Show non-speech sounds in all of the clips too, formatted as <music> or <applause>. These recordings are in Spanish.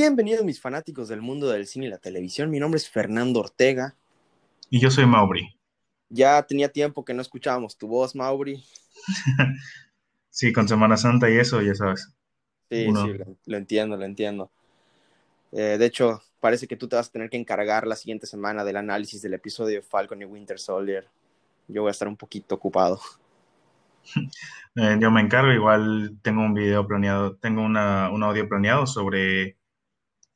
Bienvenidos mis fanáticos del mundo del cine y la televisión. Mi nombre es Fernando Ortega. Y yo soy Mauri. Ya tenía tiempo que no escuchábamos tu voz, Mauri. <laughs> sí, con Semana Santa y eso, ya sabes. Sí, sí, lo, entiendo, lo entiendo. Eh, de hecho, parece que tú te vas a tener que encargar la siguiente semana del análisis del episodio de Falcon y Winter Soldier. Yo voy a estar un poquito ocupado. <laughs> Eh, yo me encargo, igual tengo un video planeado, tengo una, un audio planeado sobre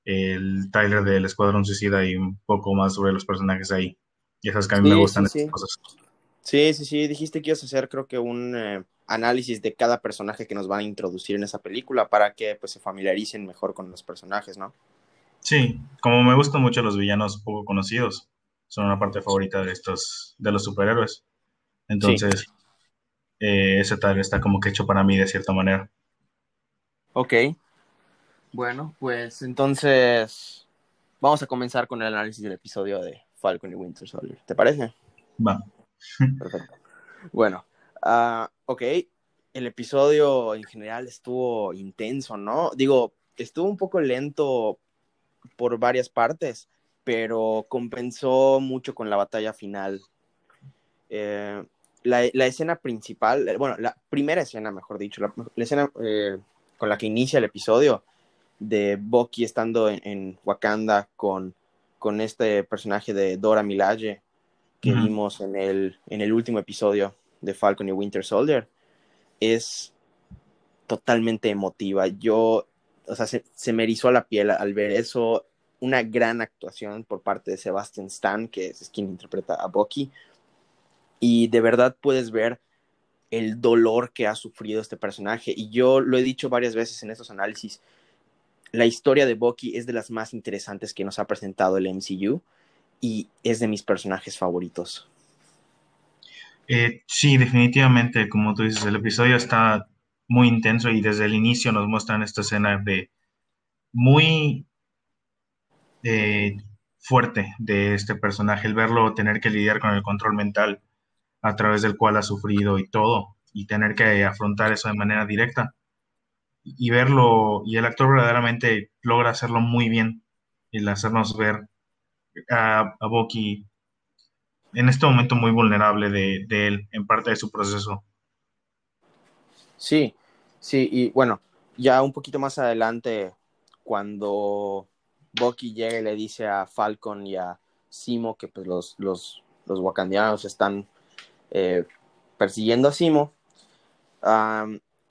el trailer del Escuadrón Suicida y un poco más sobre los personajes ahí. Ya sabes que a mí me gustan estas cosas. Sí, sí, sí, dijiste que ibas a hacer creo que un eh, análisis de cada personaje que nos van a introducir en esa película para que pues se familiaricen mejor con los personajes, ¿no? Sí, como me gustan mucho los villanos poco conocidos, son una parte favorita de estos, de los superhéroes. Entonces, eh, ese tal está como que hecho para mí de cierta manera. Ok. Bueno, pues entonces vamos a comenzar con el análisis del episodio de Falcon y Winter Soldier. ¿Te parece? Va. Perfecto. Bueno, uh, ok. El episodio en general estuvo intenso, ¿no? Digo, estuvo un poco lento por varias partes, pero compensó mucho con la batalla final. Eh, la, escena principal, eh, bueno, la primera escena, mejor dicho, la, escena eh, con la que inicia el episodio de Bucky estando en, Wakanda con, con, este personaje de Dora Milaje que vimos en el, en el último episodio de Falcon y Winter Soldier, es totalmente emotiva. Yo, o sea, se, se me erizó la piel al ver eso. Una gran actuación por parte de Sebastian Stan, que es quien interpreta a Bucky y de verdad puedes ver el dolor que ha sufrido este personaje. Y yo lo he dicho varias veces en estos análisis, la historia de Bucky es de las más interesantes que nos ha presentado el MCU y es de mis personajes favoritos. Eh, sí, definitivamente, como tú dices, el episodio está muy intenso y desde el inicio nos muestran esta escena de muy eh, fuerte de este personaje, el verlo tener que lidiar con el control mental a través del cual ha sufrido y todo, y tener que afrontar eso de manera directa y verlo, y el actor verdaderamente logra hacerlo muy bien, el hacernos ver a, a Bucky en este momento muy vulnerable de, él, en parte de su proceso. Sí, sí, y bueno, ya un poquito más adelante, cuando Bucky llega y le dice a Falcon y a Simo que pues los, los, los wakandianos están eh, persiguiendo a Simo,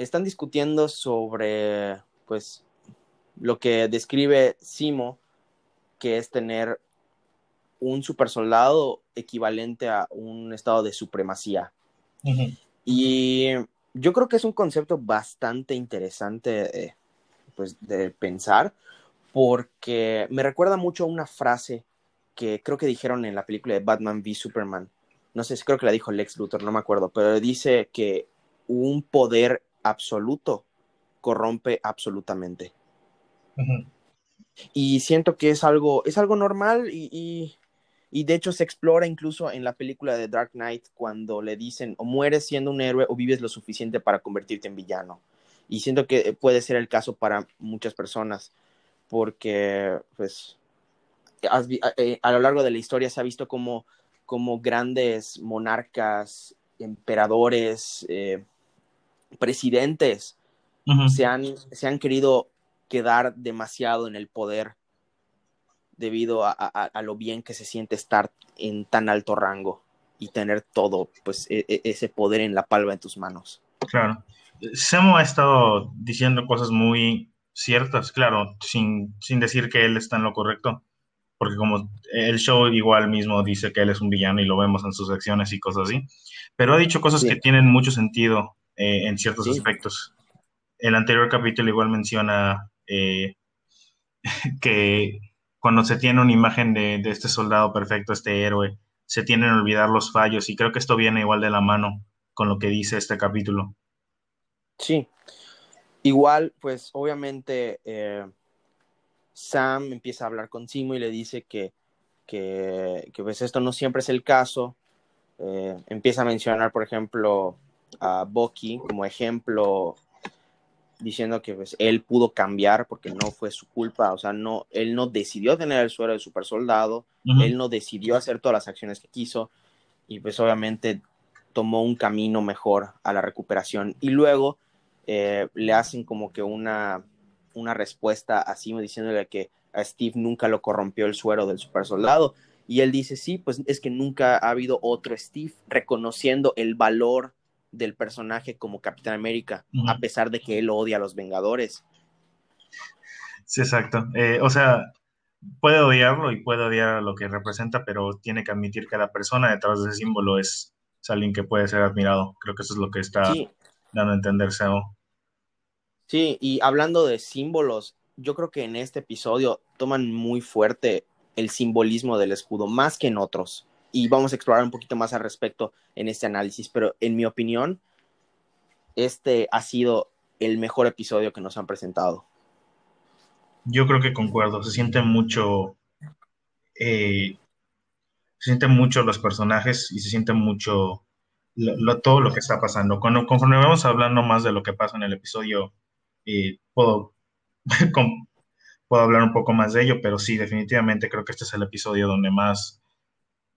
están discutiendo sobre, pues, lo que describe Simo, que es tener un super soldado equivalente a un estado de supremacía. Y yo creo que es un concepto bastante interesante pues, de pensar, porque me recuerda mucho a una frase que creo que dijeron en la película de Batman v Superman, no sé si creo que la dijo Lex Luthor, no me acuerdo, pero dice que un poder absoluto corrompe absolutamente. Y siento que es algo, es algo normal y, y, de hecho se explora incluso en la película de Dark Knight cuando le dicen o mueres siendo un héroe o vives lo suficiente para convertirte en villano. Y siento que puede ser el caso para muchas personas porque pues eh, a lo largo de la historia se ha visto como como grandes monarcas, emperadores, eh, presidentes, se, han, se han querido quedar demasiado en el poder debido a, lo bien que se siente estar en tan alto rango y tener todo, pues e, e, ese poder en la palma de tus manos. Claro. Semo ha estado diciendo cosas muy ciertas, claro, sin, sin decir que él está en lo correcto porque como el show igual mismo dice que él es un villano y lo vemos en sus acciones y cosas así, pero ha dicho cosas que tienen mucho sentido eh, en ciertos aspectos. El anterior capítulo igual menciona eh, <laughs> que cuando se tiene una imagen de, de, este soldado perfecto, este héroe, se tienen que olvidar los fallos y creo que esto viene igual de la mano con lo que dice este capítulo. Sí, igual pues obviamente... Eh Sam empieza a hablar con Simo y le dice que, que, pues esto no siempre es el caso. Eh, empieza a mencionar, por ejemplo, a Bucky como ejemplo diciendo que pues, él pudo cambiar porque no fue su culpa, o sea, no, él no decidió tener el suero de super soldado, él no decidió hacer todas las acciones que quiso y pues obviamente tomó un camino mejor a la recuperación. Y luego eh, le hacen como que una, una respuesta así diciéndole que a Steve nunca lo corrompió el suero del super soldado y él dice, sí, pues es que nunca ha habido otro Steve reconociendo el valor del personaje como Capitán América, a pesar de que él odia a los Vengadores. Sí, exacto. Eh, o sea, puede odiarlo y puede odiar lo que representa, pero tiene que admitir que la persona detrás de ese símbolo es, alguien que puede ser admirado. Creo que eso es lo que está dando a entender Seo. Sí, y hablando de símbolos, yo creo que en este episodio toman muy fuerte el simbolismo del escudo, más que en otros y vamos a explorar un poquito más al respecto en este análisis, pero en mi opinión, este ha sido el mejor episodio que nos han presentado. Yo creo que concuerdo, se siente mucho, eh, se sienten mucho los personajes y se siente mucho todo lo que está pasando. Cuando, conforme vamos hablando más de lo que pasa en el episodio, eh, puedo, <laughs> puedo hablar un poco más de ello, pero sí, definitivamente creo que este es el episodio donde más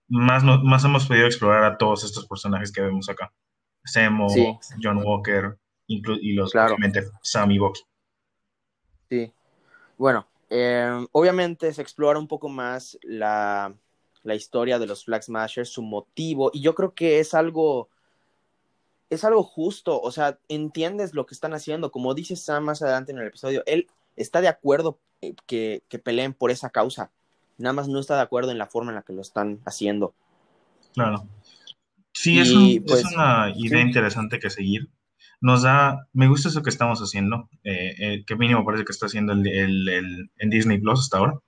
más, más hemos podido explorar a todos estos personajes que vemos acá. Semo, John Walker, y los claro. Sam y Bucky. Sí. Bueno, eh, obviamente se explora un poco más la, la, historia de los Flag Smashers, su motivo, y yo creo que es algo, es algo justo, o sea, entiendes lo que están haciendo, como dice Sam más adelante en el episodio, él está de acuerdo eh, que, que peleen por esa causa, nada más no está de acuerdo en la forma en la que lo están haciendo. Claro. Sí, es, pues, una idea interesante que seguir. Nos da, me gusta eso que estamos haciendo, eh, eh, que mínimo parece que está haciendo el, en Disney Plus hasta ahora,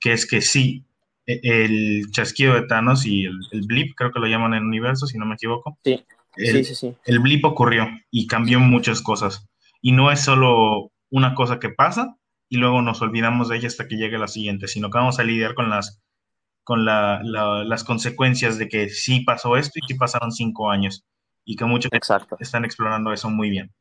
que es que sí, e, el chasquido de Thanos y el, blip, creo que lo llaman en el universo, si no me equivoco. Sí. El, sí, sí, el blip ocurrió y cambió muchas cosas. Y no es solo una cosa que pasa, y luego nos olvidamos de ella hasta que llegue la siguiente, sino que vamos a lidiar con las, con las consecuencias de que sí pasó esto y sí pasaron cinco años y que muchos están explorando eso muy bien.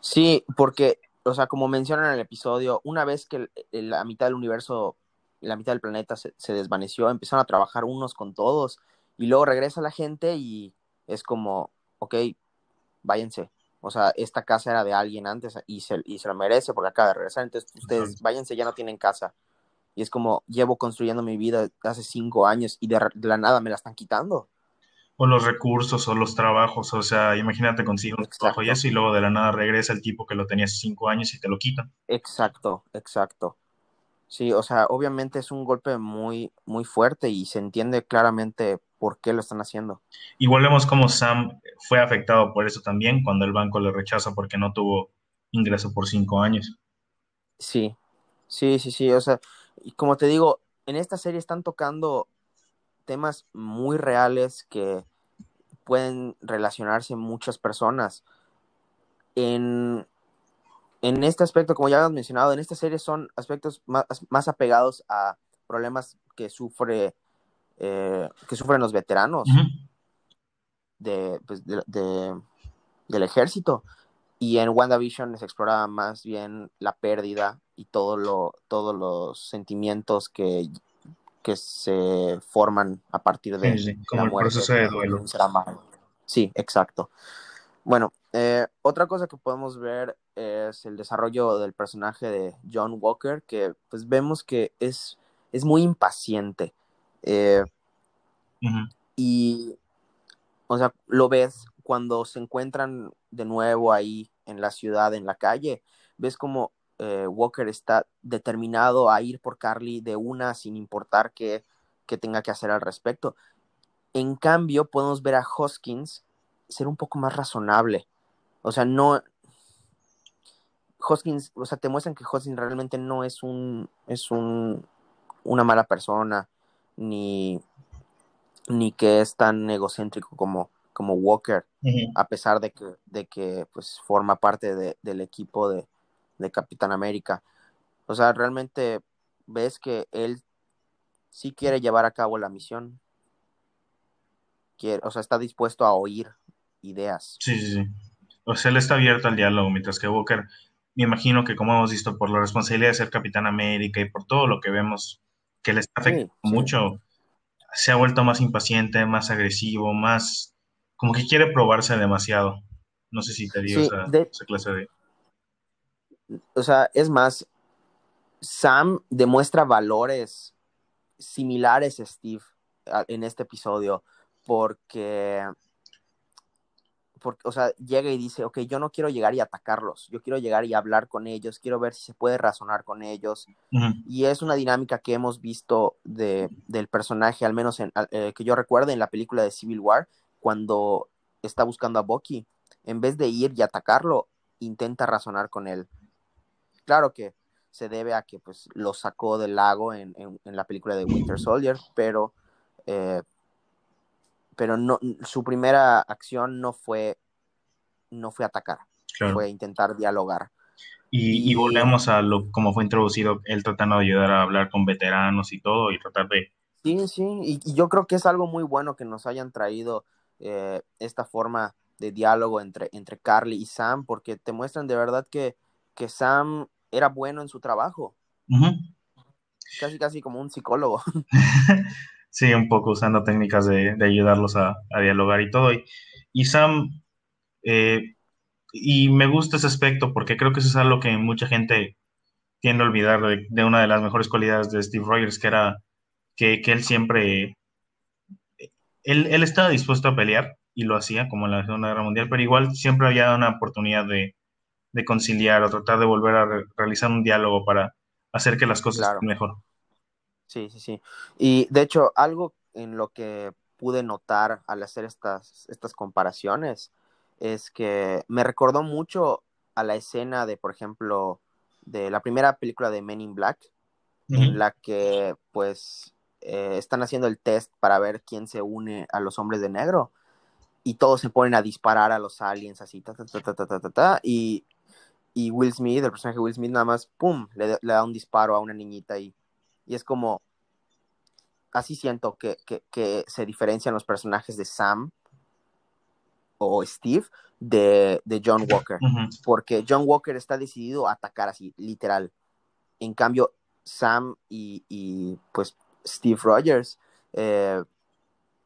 Sí, porque, o sea, como mencionan en el episodio, una vez que la mitad del universo, la mitad del planeta se, se desvaneció, empezaron a trabajar unos con todos y luego regresa la gente y es como, ok, váyanse, o sea, esta casa era de alguien antes y se, y se lo merece porque acaba de regresar. Entonces, ustedes váyanse, ya no tienen casa. Y es como, llevo construyendo mi vida hace cinco años y de, la nada me la están quitando. O los recursos o los trabajos. O sea, imagínate consigo un trabajo y eso y luego de la nada regresa el tipo que lo tenía hace cinco años y te lo quitan. Exacto, exacto. Sí, o sea, obviamente es un golpe muy, muy fuerte y se entiende claramente por qué lo están haciendo. Igual vemos cómo Sam fue afectado por eso también cuando el banco le rechaza porque no tuvo ingreso por cinco años. Sí, sí, sí, sí. O sea, y como te digo, en esta serie están tocando temas muy reales que pueden relacionarse muchas personas. En, en este aspecto, como ya has mencionado, en esta serie son aspectos más, más apegados a problemas que sufre eh, que sufren los veteranos pues, de, del ejército. Y en WandaVision se exploraba más bien la pérdida y todo lo, todos los sentimientos que, que se forman a partir de Como el proceso de duelo. Sí, exacto. Bueno, eh, otra cosa que podemos ver es el desarrollo del personaje de John Walker, que pues vemos que es, es muy impaciente. Eh, y, o sea, lo ves cuando se encuentran de nuevo ahí en la ciudad, en la calle, ves como eh, Walker está determinado a ir por Carly de una sin importar qué, qué tenga que hacer al respecto. En cambio, podemos ver a Hoskins ser un poco más razonable. O sea, no. Hoskins, o sea, te muestran que Hoskins realmente no es un. es un una mala persona, ni, ni que es tan egocéntrico como, como Walker, a pesar de que, de que pues, forma parte del equipo de, Capitán América. O sea, realmente ves que él sí quiere llevar a cabo la misión. Quiere, o sea, está dispuesto a oír ideas. Sí, sí, sí. O sea, él está abierto al diálogo, mientras que Walker me imagino que como hemos visto, por la responsabilidad de ser Capitán América y por todo lo que vemos que le está afectando mucho, se ha vuelto más impaciente, más agresivo, más como que quiere probarse demasiado. No sé si te dio esa, esa clase de... O sea, es más, Sam demuestra valores similares a Steve en este episodio porque, porque, o sea, llega y dice, ok, yo no quiero llegar y atacarlos, yo quiero llegar y hablar con ellos, quiero ver si se puede razonar con ellos. Y es una dinámica que hemos visto de, del personaje, al menos en, eh, que yo recuerdo en la película de Civil War, cuando está buscando a Bucky, en vez de ir y atacarlo, intenta razonar con él. Claro que se debe a que pues lo sacó del lago en, en la película de Winter Soldier, pero eh, pero no, su primera acción no fue, no fue atacar, fue intentar dialogar. Y, volvemos a lo como fue introducido, él tratando de ayudar a hablar con veteranos y todo, y tratar de... Sí, sí, y, yo creo que es algo muy bueno que nos hayan traído eh, esta forma de diálogo entre, entre Carly y Sam, porque te muestran de verdad que, que Sam era bueno en su trabajo. Casi, casi como un psicólogo. <laughs> Sí, un poco usando técnicas de, ayudarlos a, dialogar y todo. Y, Sam, eh, y me gusta ese aspecto porque creo que eso es algo que mucha gente tiende a olvidar de, una de las mejores cualidades de Steve Rogers, que era que, él siempre, él, él, estaba dispuesto a pelear y lo hacía como en la Segunda Guerra Mundial, pero igual siempre había una oportunidad de, conciliar o tratar de volver a realizar un diálogo para hacer que las cosas estén mejor. Sí, sí, sí. Y de hecho, algo en lo que pude notar al hacer estas, estas comparaciones es que me recordó mucho a la escena de, por ejemplo, de la primera película de Men in Black, en la que pues eh, están haciendo el test para ver quién se une a los hombres de negro y todos se ponen a disparar a los aliens así, ta, ta, ta, ta, ta, ta, ta, y, y Will Smith, el personaje de Will Smith, nada más, ¡pum!, le, le da un disparo a una niñita y y es como, así siento que, se diferencian los personajes de Sam o Steve de, John Walker, porque John Walker está decidido a atacar así, literal. En cambio, Sam y, pues Steve Rogers eh,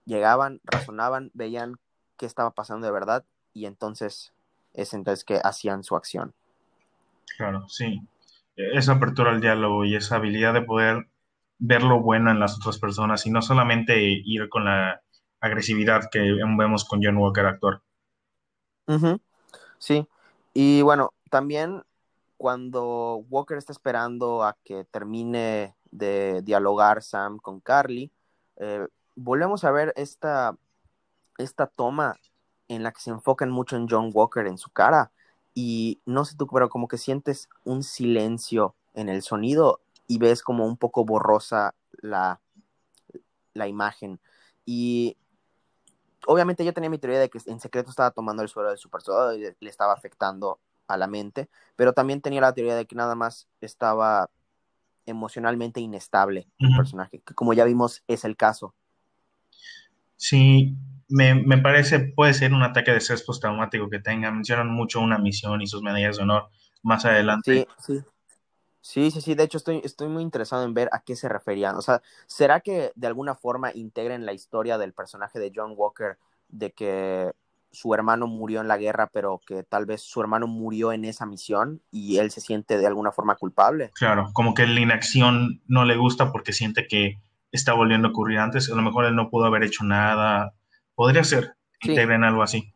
llegaban, razonaban, veían qué estaba pasando de verdad y entonces es entonces que hacían su acción. Claro, sí. Esa apertura al diálogo y esa habilidad de poder ver lo bueno en las otras personas y no solamente ir con la agresividad que vemos con John Walker actor. Sí, y bueno, también cuando Walker está esperando a que termine de dialogar Sam con Carly, eh, volvemos a ver esta, esta toma en la que se enfocan mucho en John Walker en su cara. Y no sé tú, pero como que sientes un silencio en el sonido y ves como un poco borrosa la, la imagen. Y obviamente yo tenía mi teoría de que en secreto estaba tomando el suelo del super soldado y le estaba afectando a la mente, pero también tenía la teoría de que nada más estaba emocionalmente inestable el personaje, que como ya vimos es el caso. Sí, me, me, parece, puede ser un ataque de estrés postraumático que tenga. Mencionan mucho una misión y sus medallas de honor más adelante. Sí, sí. Sí, sí, sí, de hecho estoy, estoy muy interesado en ver a qué se referían. O sea, ¿será que de alguna forma integren la historia del personaje de John Walker de que su hermano murió en la guerra, pero que tal vez su hermano murió en esa misión y él se siente de alguna forma culpable? Claro, como que la inacción no le gusta porque siente que está volviendo a ocurrir antes. A lo mejor él no pudo haber hecho nada. Podría ser, integren algo así.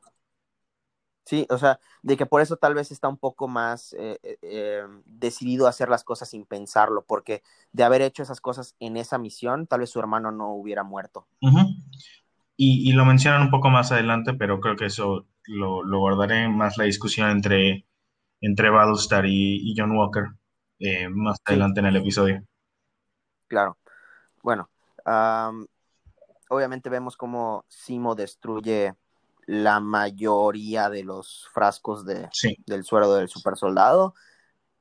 Sí, o sea, de que por eso tal vez está un poco más eh, eh, eh, decidido a hacer las cosas sin pensarlo, porque de haber hecho esas cosas en esa misión, tal vez su hermano no hubiera muerto. y, lo mencionan un poco más adelante, pero creo que eso lo, guardaré más la discusión entre, entre Battlestar y, John Walker más adelante en el episodio. Claro. Bueno, obviamente vemos cómo Simo destruye la mayoría de los frascos de, del suero del super soldado,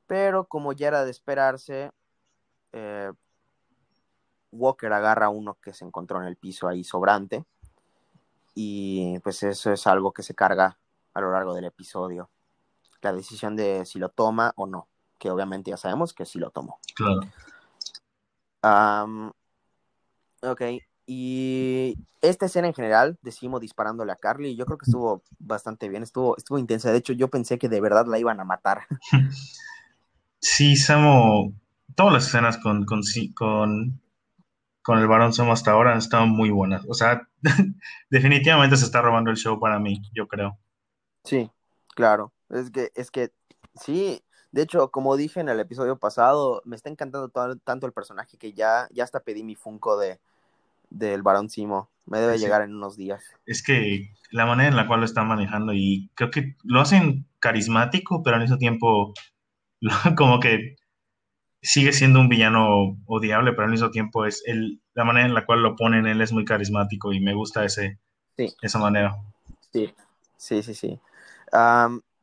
pero como ya era de esperarse, eh, Walker agarra uno que se encontró en el piso ahí sobrante y pues eso es algo que se carga a lo largo del episodio. la decisión de si lo toma o no, que obviamente ya sabemos que sí lo tomó. Claro. Ok, y esta escena en general, decimos disparándole a Carly, yo creo que estuvo bastante bien, estuvo, estuvo intensa. De hecho, yo pensé que de verdad la iban a matar. <laughs> Sí, Samo, todas las escenas con, con, con, con el varón Samo hasta ahora han estado muy buenas. O sea, <laughs> definitivamente se está robando el show para mí, yo creo. Sí, claro. Es que, es que, sí. De hecho, como dije en el episodio pasado, me está encantando todo- tanto el personaje que ya, ya hasta pedí mi Funko de, del Barón Simo. Me debe Sí. llegar en unos días. Es que la manera en la cual lo están manejando y creo que lo hacen carismático, pero al mismo tiempo <laughs> como que sigue siendo un villano odiable, pero al mismo tiempo es el, la manera en la cual lo ponen él es muy carismático y me gusta ese, Sí. esa manera. Sí, sí, sí, sí.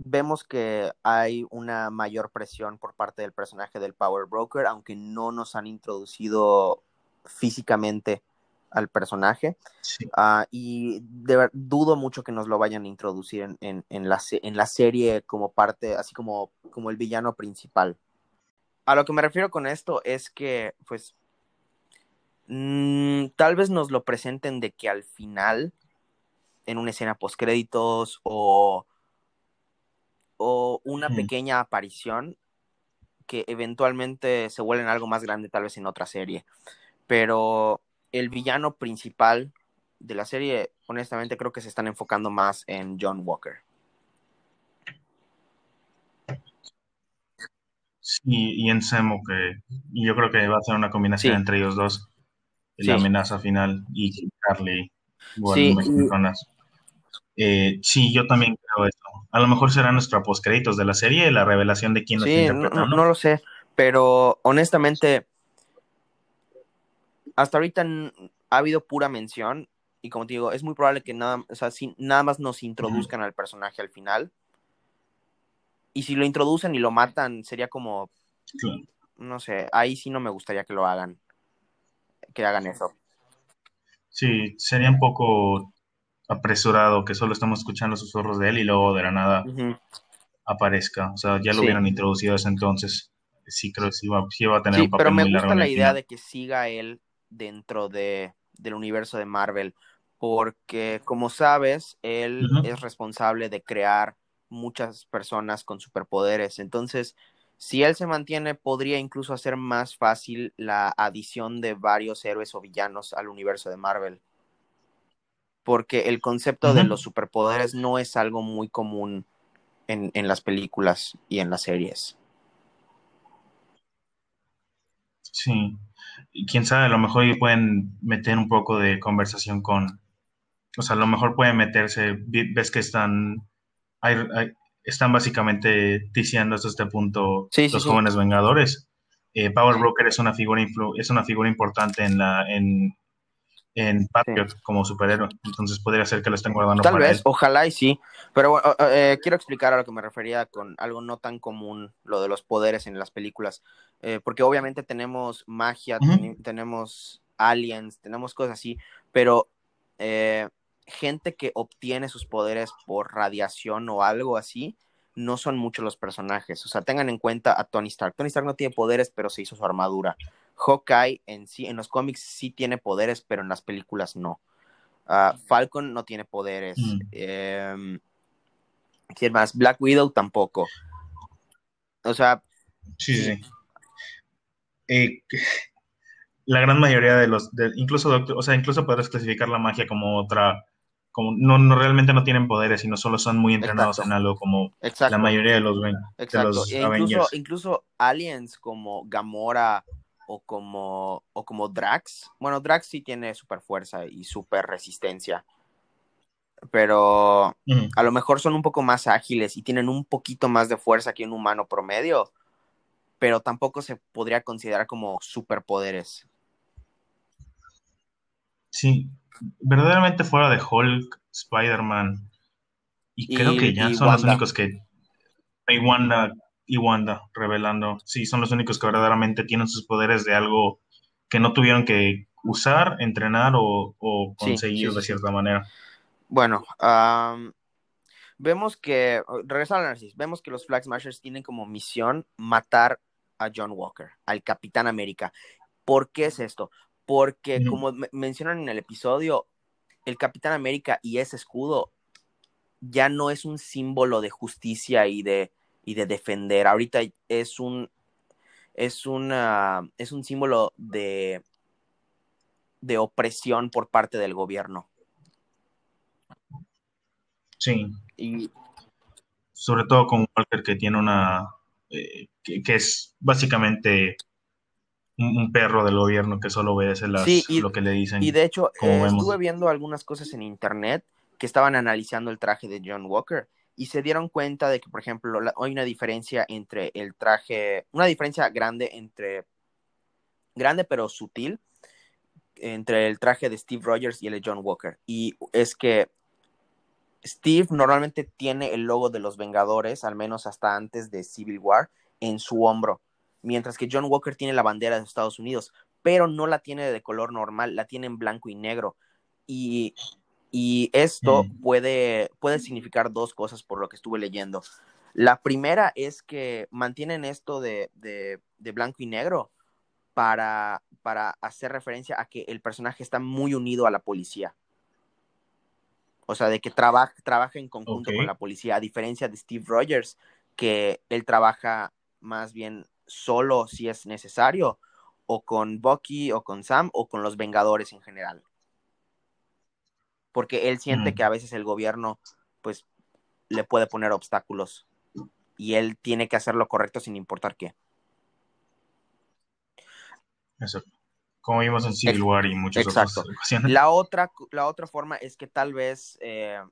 Vemos que hay una mayor presión por parte del personaje del Power Broker, aunque no nos han introducido físicamente al personaje. Sí. Ah, y de dudo mucho que nos lo vayan a introducir en, en- en la, en la serie como parte, así como, como el villano principal. A lo que me refiero con esto es que, pues, mm, tal vez nos lo presenten de que al final, en una escena postcréditos o, o una pequeña aparición que eventualmente se vuelve en algo más grande, tal vez en otra serie. Pero el villano principal de la serie, honestamente, creo que se están enfocando más en John Walker. Sí, y en Semo, que y yo creo que va a ser una combinación Sí. entre ellos dos, Sí. la amenaza final y Carly, igual Sí. Eh, sí, yo también creo eso. A lo mejor será nuestra postcréditos de la serie, la revelación de quién lo está no, no lo sé, pero honestamente, hasta ahorita ha habido pura mención y como te digo, es muy probable que nada, o sea, si nada más nos introduzcan al personaje al final. Y si lo introducen y lo matan, sería como, Claro. no sé, ahí sí no me gustaría que lo hagan, que hagan eso. Sí, sería un poco apresurado que solo estamos escuchando susurros de él y luego de la nada aparezca. O sea, ya lo Sí. hubieran introducido desde entonces. Sí, creo que sí va, sí va a tener Sí, un papel pero me muy gusta la idea final. de que siga él dentro de, del universo de Marvel, porque como sabes, él es responsable de crear muchas personas con superpoderes. Entonces, si él se mantiene, podría incluso hacer más fácil la adición de varios héroes o villanos al universo de Marvel. Porque el concepto de los superpoderes no es algo muy común en, en las películas y en las series. Sí. Y quién sabe, a lo mejor pueden meter un poco de conversación con, o sea, a lo mejor pueden meterse, ves que están, hay- hay- están básicamente diciendo hasta este punto Sí, los sí. jóvenes vengadores. Eh, Power Broker es una figura influ- es una figura importante en la en, en Patriot como superhéroe, entonces podría ser que lo estén guardando Tal para vez, él. ojalá y sí. Pero bueno, eh, quiero explicar a lo que me refería con algo no tan común, lo de los poderes en las películas. Eh, porque obviamente tenemos magia, ten- tenemos aliens, tenemos cosas así, pero eh, gente que obtiene sus poderes por radiación o algo así, no son muchos los personajes. O sea, tengan en cuenta a Tony Stark. Tony Stark no tiene poderes, pero se hizo su armadura. Hawkeye en sí, en los cómics sí tiene poderes, pero en las películas no. Ah, Falcon no tiene poderes. Mm. Eh, ¿Quién más? Black Widow tampoco. O sea, Sí, sí. Eh, la gran mayoría de los, de- incluso Doctor, o sea, incluso podrás clasificar la magia como otra, como no, no realmente no tienen poderes, sino solo son muy entrenados Exacto. en algo como exacto. la mayoría de los, de Exacto. los E incluso, Avengers. incluso aliens como Gamora o como, o como Drax. Bueno, Drax sí tiene super fuerza y super resistencia. Pero a lo mejor son un poco más ágiles y tienen un poquito más de fuerza que un humano promedio. Pero tampoco se podría considerar como superpoderes. Sí, verdaderamente fuera de Hulk, Spider-Man, y, Y- creo que ya son los únicos que, Wanda, y Wanda revelando, sí, son los únicos que verdaderamente tienen sus poderes de algo que no tuvieron que usar, entrenar o, conseguir sí, sí, de sí. cierta manera. Bueno, am, Vemos que, regresando al análisis, vemos que los Flag Smashers tienen como misión matar a John Walker, al Capitán América. ¿Por qué es esto? Porque, como mencionan en el episodio, el Capitán América y ese escudo ya no es un símbolo de justicia y de, y de defender. Ahorita es un, es una, es un símbolo de, de opresión por parte del gobierno. Sí. Y sobre todo con Walker que tiene una eh, que, es básicamente un, perro del gobierno que solo obedece las, lo que le dicen. Y de hecho, eh, estuve viendo algunas cosas en internet que estaban analizando el traje de John Walker y se dieron cuenta de que, por ejemplo, hay una diferencia entre el traje, una diferencia grande entre, grande pero sutil, entre el traje de Steve Rogers y el de John Walker. Y es que Steve normalmente tiene el logo de los Vengadores, al menos hasta antes de Civil War, en su hombro, mientras que John Walker tiene la bandera de Estados Unidos, pero no la tiene de color normal, la tiene en blanco y negro. Y, esto mm. puede, puede significar dos cosas por lo que estuve leyendo. La primera es que mantienen esto de, blanco y negro para, para hacer referencia a que el personaje está muy unido a la policía. O sea, de que trabaja, trabaja en conjunto con la policía, a diferencia de Steve Rogers, que él trabaja más bien solo si es necesario, o con Bucky, o con Sam, o con los Vengadores en general. Porque él siente mm. que a veces el gobierno, pues, le puede poner obstáculos y él tiene que hacer lo correcto sin importar qué. Exacto como vimos en Civil War y muchas otras ocasiones. La otra, la otra forma es que tal vez, eh,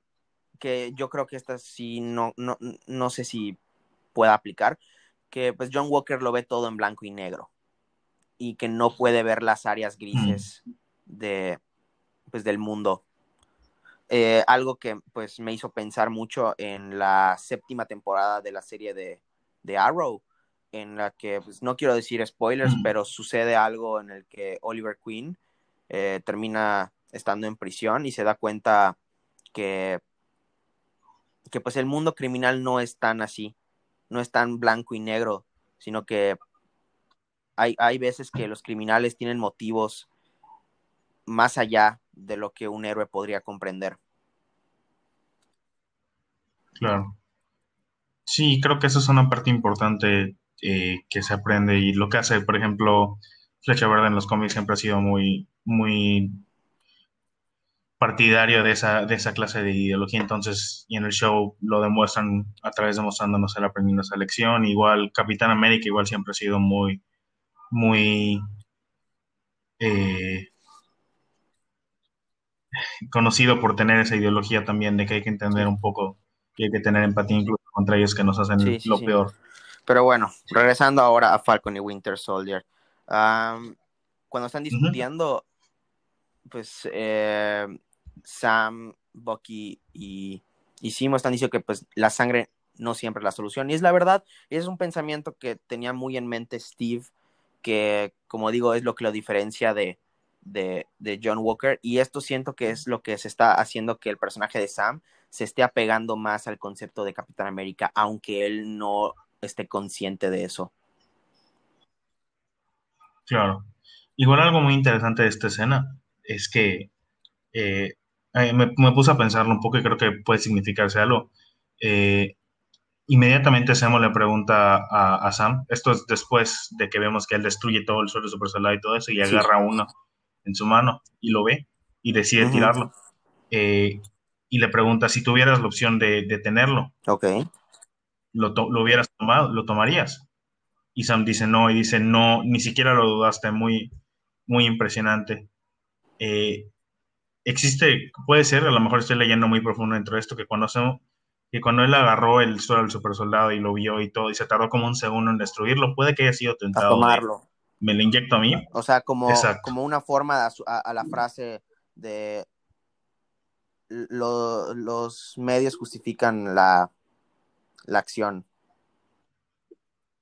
que yo creo que esta sí no, no, no sé si pueda aplicar, que pues John Walker lo ve todo en blanco y negro y que no puede ver las áreas grises mm. de, pues, del mundo. Eh, algo que pues me hizo pensar mucho en la séptima temporada de la serie de, de Arrow, en la que, pues, no quiero decir spoilers, pero sucede algo en el que Oliver Queen eh, termina estando en prisión y se da cuenta que, que pues el mundo criminal no es tan así, no es tan blanco y negro, sino que hay, hay veces que los criminales tienen motivos más allá de lo que un héroe podría comprender. Claro. Sí, creo que eso es una parte importante eh, que se aprende y lo que hace, por ejemplo, Flecha Verde en los cómics siempre ha sido muy, muy partidario de esa, de esa clase de ideología, entonces, y en el show lo demuestran a través de mostrándonos el aprendiendo esa lección, igual Capitán América igual siempre ha sido muy, muy eh, conocido por tener esa ideología también de que hay que entender un poco y hay que tener empatía incluso contra ellos que nos hacen lo peor. Pero bueno, regresando ahora a Falcon y Winter Soldier. cuando están discutiendo, pues eh, Sam, Bucky y, y Simo están diciendo que pues la sangre no siempre es la solución. Y es la verdad, es un pensamiento que tenía muy en mente Steve, que como digo es lo que lo diferencia de, de, de, John Walker. Y esto siento que es lo que se está haciendo que el personaje de Sam se esté apegando más al concepto de Capitán América, aunque él no esté consciente de eso. Claro. Igual algo muy interesante de esta escena es que eh, me, puse a pensarlo un poco y creo que puede significarse algo. Eh, inmediatamente Sam le pregunta a, Sam, esto es después de que vemos que él destruye todo el suelo super y todo eso, y agarra uno en su mano y lo ve y decide tirarlo. Eh, y le pregunta si tuvieras la opción de, de tenerlo. Ok lo, hubieras tomado, lo tomarías. Y Sam dice no, y dice no, ni siquiera lo dudaste, muy, muy impresionante. Eh, existe, puede ser, a lo mejor estoy leyendo muy profundo dentro de esto, que cuando, que cuando él agarró el suelo del super soldado y lo vio y todo, y se tardó como un segundo en destruirlo, puede que haya sido tentado. A tomarlo. Me lo inyecto a mí. O sea, como, como una forma a, la frase de los medios justifican la, la acción.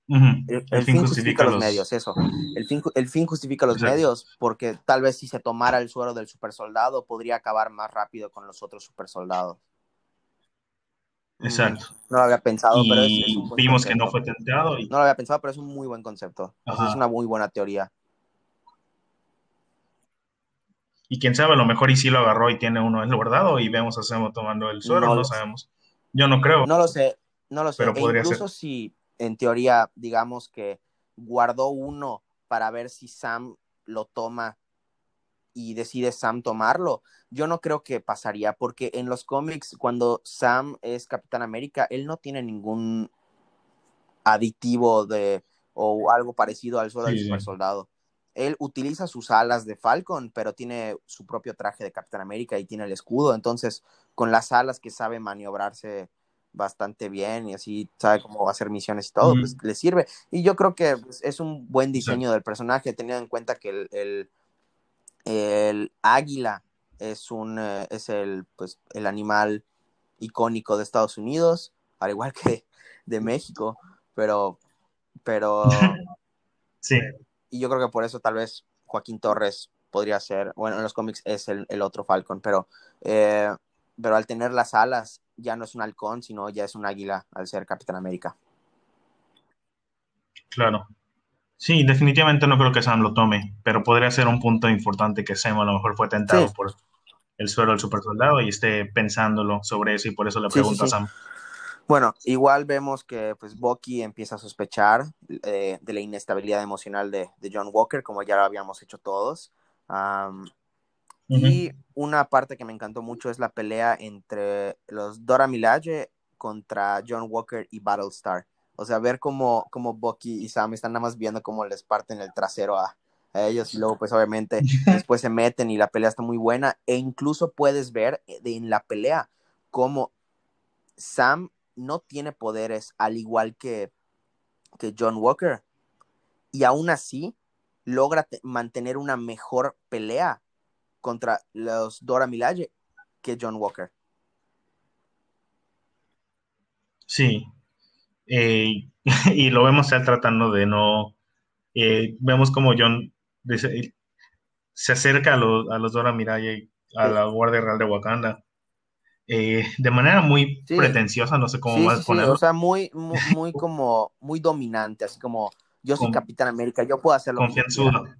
el, fin, justifica, los, medios, eso. El fin, el fin justifica los medios, porque tal vez si se tomara el suero del super soldado, podría acabar más rápido con los otros super soldados. Exacto. No lo había pensado, pero es, un vimos que no fue tentado y No lo había pensado, pero es un muy buen concepto. Es una muy buena teoría. Y quién sabe, a lo mejor y sí lo agarró y tiene uno guardado y vemos a Zemo tomando el suero, No no, sabemos. Yo no creo. No lo sé, no lo sé. Pero E podría incluso ser. si en teoría, digamos que guardó uno para ver si Sam lo toma y decide Sam tomarlo, yo no creo que pasaría, porque en los cómics, cuando Sam es Capitán América, él no tiene ningún aditivo de o algo parecido al suelo Sí, del super soldado. Él utiliza sus alas de Falcon, pero tiene su propio traje de Capitán América y tiene el escudo. Entonces, con las alas que sabe maniobrarse bastante bien y así sabe cómo hacer misiones y todo, pues le sirve. Y yo creo que pues, es un buen diseño del personaje, teniendo en cuenta que el, el, el águila es un eh, es el pues el animal icónico de Estados Unidos, al igual que <laughs> de México, pero pero <laughs> Sí, y yo creo que por eso tal vez Joaquín Torres podría ser, bueno, en los cómics es el, el otro Falcon, pero, eh, pero al tener las alas ya no es un halcón, sino ya es un águila al ser Capitán América. claro. Sí, definitivamente no creo que Sam lo tome, pero podría ser un punto importante que Sam a lo mejor fue tentado Sí. por el suero del super soldado y esté pensándolo sobre eso y por eso le sí, pregunta sí. a Sam. Bueno, igual vemos que pues Bucky empieza a sospechar eh, de la inestabilidad emocional de, de, John Walker, como ya lo habíamos hecho todos. Um. Y una parte que me encantó mucho es la pelea entre los Dora Milaje contra John Walker y Battlestar. O sea, ver cómo, cómo Bucky y Sam están nada más viendo cómo les parten el trasero a, a ellos y luego pues obviamente <laughs> después se meten y la pelea está muy buena e incluso puedes ver de, en la pelea cómo Sam no tiene poderes al igual que, que John Walker y aún así logra mantener una mejor pelea contra los Dora Milaje que John Walker. Sí. Eh, <laughs> y lo vemos él tratando de no. Eh, vemos como John dice, se acerca a los, a los Dora Milaje, a Sí. la Guardia Real de Wakanda, eh, de manera muy Sí. pretenciosa, no sé cómo Sí, más ponerlo. o sea, muy, muy, <laughs> muy como, muy dominante, así como yo soy Con- Capitán América, yo puedo hacer lo que yo confianzuda.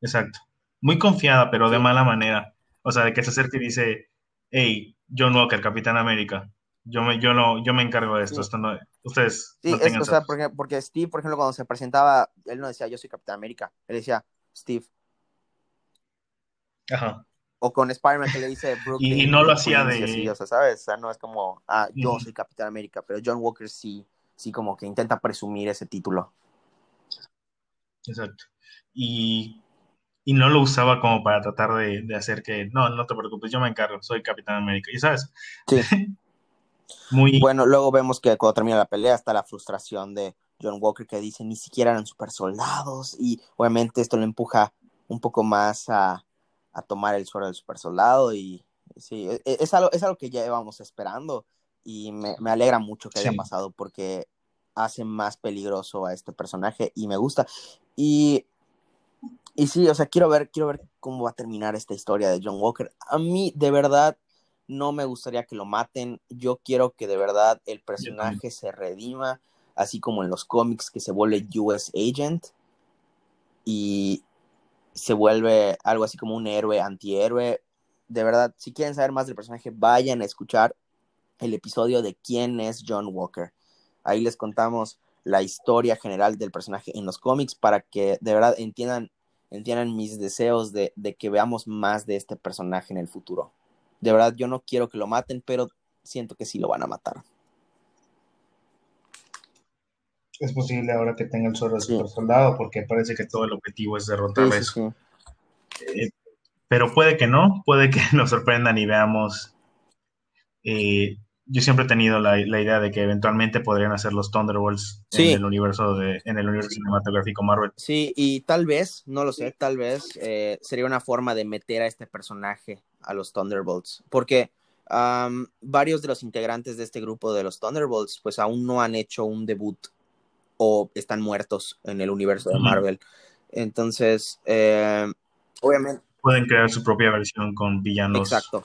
Exacto. Muy confiada, pero de mala manera. O sea, de que se acerca y dice, hey, John Walker, Capitán América, yo me, yo no, yo me encargo de esto, Sí. esto no, ustedes Sí, no es, o sea, celos". porque, porque Steve, por ejemplo, cuando se presentaba, él no decía yo soy Capitán América, él decía Steve. Ajá. O con Spider-Man que le dice <laughs> Brooklyn. Y, y no lo hacía así, de... o sea, ¿sabes? O sea, no es como, ah, yo soy Capitán América, pero John Walker sí, sí como que intenta presumir ese título. Exacto. Y, y no lo usaba como para tratar de, de hacer que, no, no te preocupes, yo me encargo, soy Capitán América. Y sabes, Sí. <laughs> muy... Bueno, luego vemos que cuando termina la pelea está la frustración de John Walker que dice ni siquiera eran super soldados y obviamente esto lo empuja un poco más a, a tomar el suelo del super soldado y sí, es, es, algo, es algo que ya íbamos esperando y me, me alegra mucho que haya pasado porque hace más peligroso a este personaje y me gusta y y sí, o sea, quiero ver, quiero ver cómo va a terminar esta historia de John Walker. A mí, de verdad, no me gustaría que lo maten. Yo quiero que de verdad el personaje se redima, así como en los cómics, que se vuelve US Agent y se vuelve algo así como un héroe, antihéroe. De verdad, si quieren saber más del personaje, vayan a escuchar el episodio de quién es John Walker. Ahí les contamos la historia general del personaje en los cómics para que de verdad entiendan, entiendan mis deseos de, de que veamos más de este personaje en el futuro. De verdad, yo no quiero que lo maten, pero siento que sí lo van a matar. Es posible ahora que tenga el suelo de Sí. super soldado, porque parece que todo el objetivo es derrotar Sí, eso. sí. Eh, pero puede que no, puede que <laughs> nos sorprendan y veamos. eh, yo siempre he tenido la, la idea de que eventualmente podrían hacer los Thunderbolts Sí. en el universo de, en el universo cinematográfico Marvel. Sí, y tal vez, no lo sé, tal vez eh, sería una forma de meter a este personaje a los Thunderbolts, porque um, varios de los integrantes de este grupo de los Thunderbolts, pues aún no han hecho un debut o están muertos en el universo de. Marvel. Entonces, eh, obviamente, Pueden crear su propia versión con villanos exacto.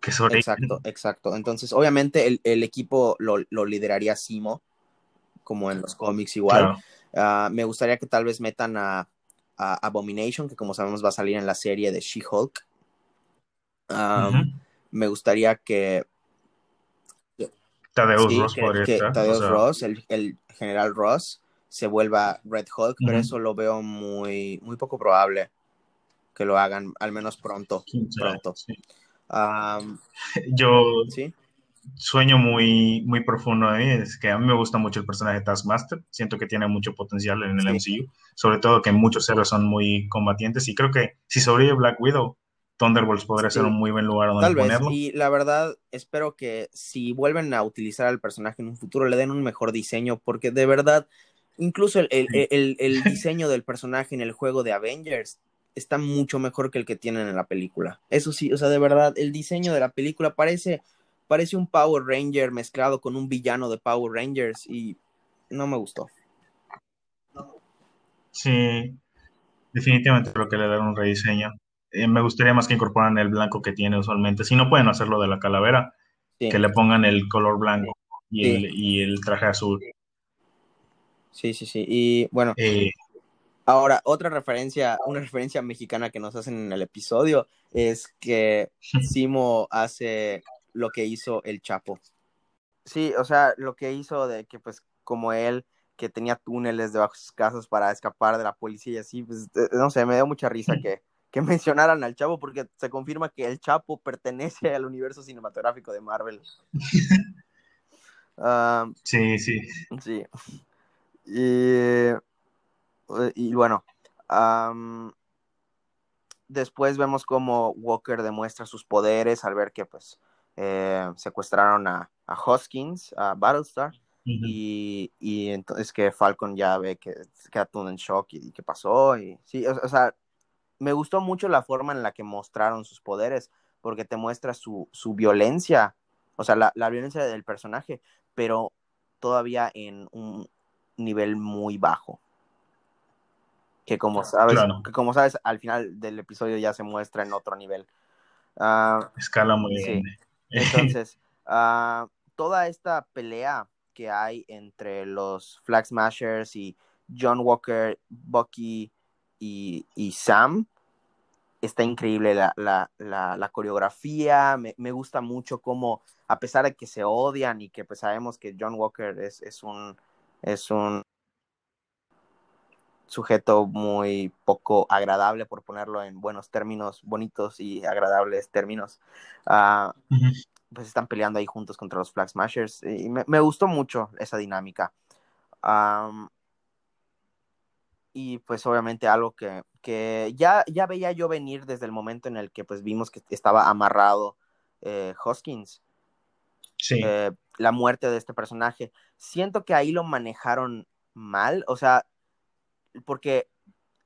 que Exacto, exacto. Entonces, obviamente el, el equipo lo, lo, lideraría Simo, como en los cómics igual. Claro. Uh, me gustaría que tal vez metan a, a, Abomination, que como sabemos va a salir en la serie de She-Hulk. Um, uh -huh. Me gustaría que... Tadeus sí, Ross que, podría que estar. Tadeus o sea, Ross, el, el, general Ross, se vuelva Red Hulk, uh -huh. pero eso lo veo muy, muy poco probable que lo hagan, al menos pronto. pronto. Sí. Um, <laughs> Yo ¿sí? sueño muy, muy profundo de mí, es que a mí me gusta mucho el personaje de Taskmaster, siento que tiene mucho potencial en el. MCU, sobre todo que muchos héroes son muy combatientes y creo que si sobrevive Black Widow, Thunderbolts podría Sí. ser un muy buen lugar donde Tal vez, ponerlo. y la verdad, espero que si vuelven a utilizar al personaje en un futuro, le den un mejor diseño, porque de verdad, incluso el, el, el, el <laughs> diseño del personaje en el juego de Avengers está mucho mejor que el que tienen en la película. Eso sí, o sea, de verdad, el diseño de la película parece, parece un Power Ranger mezclado con un villano de Power Rangers y no me gustó. Sí, definitivamente creo que le dan un rediseño. Eh, me gustaría más que incorporan el blanco que tiene usualmente. Si no pueden hacerlo de la calavera, Sí, que le pongan el color blanco y, el, y el traje azul. sí, sí, sí. Y bueno, Eh, Ahora, otra referencia, una referencia mexicana que nos hacen en el episodio es que <laughs> Simo hace lo que hizo el Chapo. Sí, o sea, lo que hizo de que pues como él que tenía túneles debajo de sus casas para escapar de la policía y así, pues eh, no sé, me dio mucha risa que, que mencionaran al Chapo porque se confirma que el Chapo pertenece al universo cinematográfico de Marvel. Um, <laughs> sí, sí. Sí. Y, y bueno, um, después vemos cómo Walker demuestra sus poderes al ver que pues eh, secuestraron a, a, Hoskins, a Battlestar, uh -huh. y, y, entonces que Falcon ya ve que queda todo en shock y, y qué pasó. Y sí, o, o, sea, me gustó mucho la forma en la que mostraron sus poderes, porque te muestra su, su violencia, o sea, la, la violencia del personaje, pero todavía en un nivel muy bajo que como sabes, claro. que como sabes, al final del episodio ya se muestra en otro nivel. Uh, Escala muy sí. grande. <laughs> Entonces, uh, toda esta pelea que hay entre los Flag Smashers y John Walker, Bucky y, y Sam, está increíble la, la, la, la coreografía, me, me, gusta mucho cómo, a pesar de que se odian y que pues sabemos que John Walker es, es un, es un sujeto muy poco agradable, por ponerlo en buenos términos, bonitos y agradables términos. Uh, uh -huh. Pues están peleando ahí juntos contra los Flag Smashers y me, me gustó mucho esa dinámica. Um, y pues obviamente algo que, que ya, ya veía yo venir desde el momento en el que pues vimos que estaba amarrado eh, Hoskins. Sí. Eh, la muerte de este personaje. Siento que ahí lo manejaron mal, o sea, porque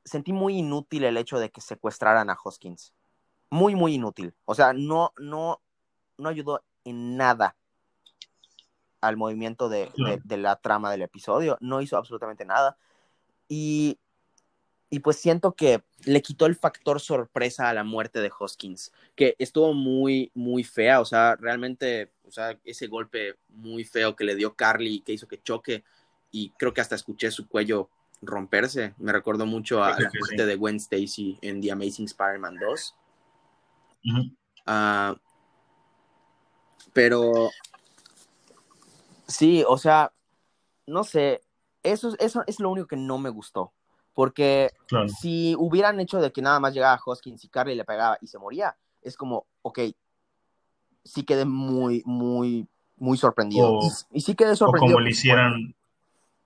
sentí muy inútil el hecho de que secuestraran a Hoskins. Muy, muy inútil. O sea, no, no, no ayudó en nada al movimiento de, de, de, la trama del episodio. No hizo absolutamente nada. Y, y pues siento que le quitó el factor sorpresa a la muerte de Hoskins, que estuvo muy, muy fea. O sea, realmente, o sea, ese golpe muy feo que le dio Carly, que hizo que choque. Y creo que hasta escuché su cuello romperse. Me recordó mucho a la muerte sí. de Gwen Stacy en The Amazing Spider-Man 2. Uh -huh. uh, pero sí, o sea, no sé, eso, eso es lo único que no me gustó. Porque claro. si hubieran hecho de que nada más llegaba Hoskins y Carly le pegaba y se moría, es como, ok, sí quedé muy, muy, muy sorprendido. O, y, y, sí quedé sorprendido. O como le hicieran.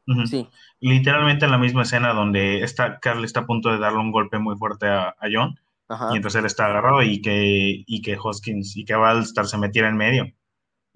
Uh -huh. Sí. Literalmente en la misma escena donde está, Carly está a punto de darle un golpe muy fuerte a, a John. Ajá. Y entonces él está agarrado y que, y que Hoskins y que Valstar se metiera en medio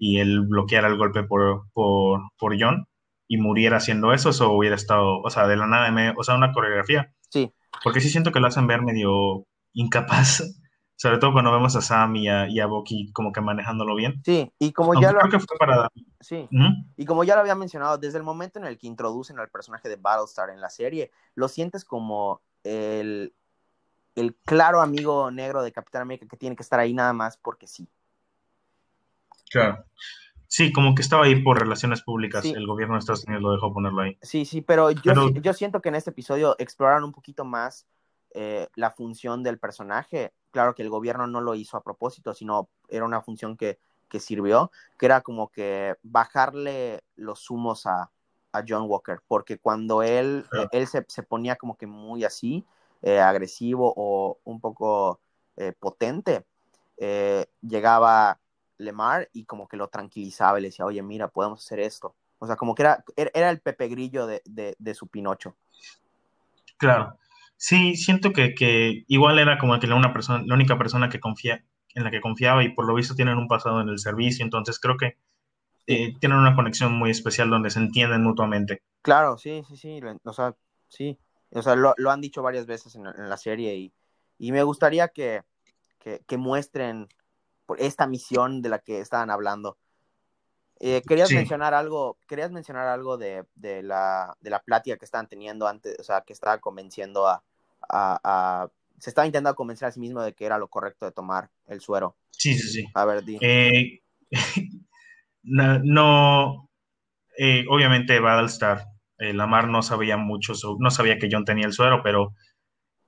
y él bloqueara el golpe por, por, por John y muriera haciendo eso, eso hubiera estado, o sea, de la nada, en medio, o sea, una coreografía. Sí. Porque sí siento que lo hacen ver medio incapaz, <laughs> sobre todo cuando vemos a Sam y a, y a Bucky como que manejándolo bien. Sí, y como Aunque ya lo... creo que fue para... Sí, y como ya lo había mencionado, desde el momento en el que introducen al personaje de Battlestar en la serie, lo sientes como el, el claro amigo negro de Capitán América que tiene que estar ahí nada más porque sí. Claro. Sí, como que estaba ahí por relaciones públicas. Sí. El gobierno de Estados Unidos lo dejó ponerlo ahí. Sí, sí, pero yo, Pero- yo siento que en este episodio exploraron un poquito más eh, la función del personaje. Claro que el gobierno no lo hizo a propósito, sino era una función que, que sirvió, que era como que bajarle los humos a, a John Walker, porque cuando él, Claro. eh, él se, se ponía como que muy así, eh, agresivo o un poco eh, potente, llegaba Lemar y como que lo tranquilizaba y le decía, oye, mira, podemos hacer esto. O sea, como que era, era era el Pepe Grillo de, de, de su Pinocho. Claro. Sí, siento que, que igual era como que la, una persona, la única persona que confía, en la que confiaba y por lo visto tienen un pasado en el servicio, entonces creo que eh, tienen una conexión muy especial donde se entienden mutuamente. Claro, sí, sí, sí. O sea, sí. O sea, lo, lo han dicho varias veces en, en la serie y, y me gustaría que, que, que muestren por esta misión de la que estaban hablando. Eh, querías Sí. mencionar algo, querías mencionar algo de, de la, de la plática que estaban teniendo antes, o sea, que estaba convenciendo a, a, a- se estaba intentando convencer a sí mismo de que era lo correcto de tomar el suero. Sí, sí, sí. A ver, di. Eh, <laughs> no, no, eh, obviamente Battlestar, eh, Lamar no sabía mucho, so- no sabía que John tenía el suero, pero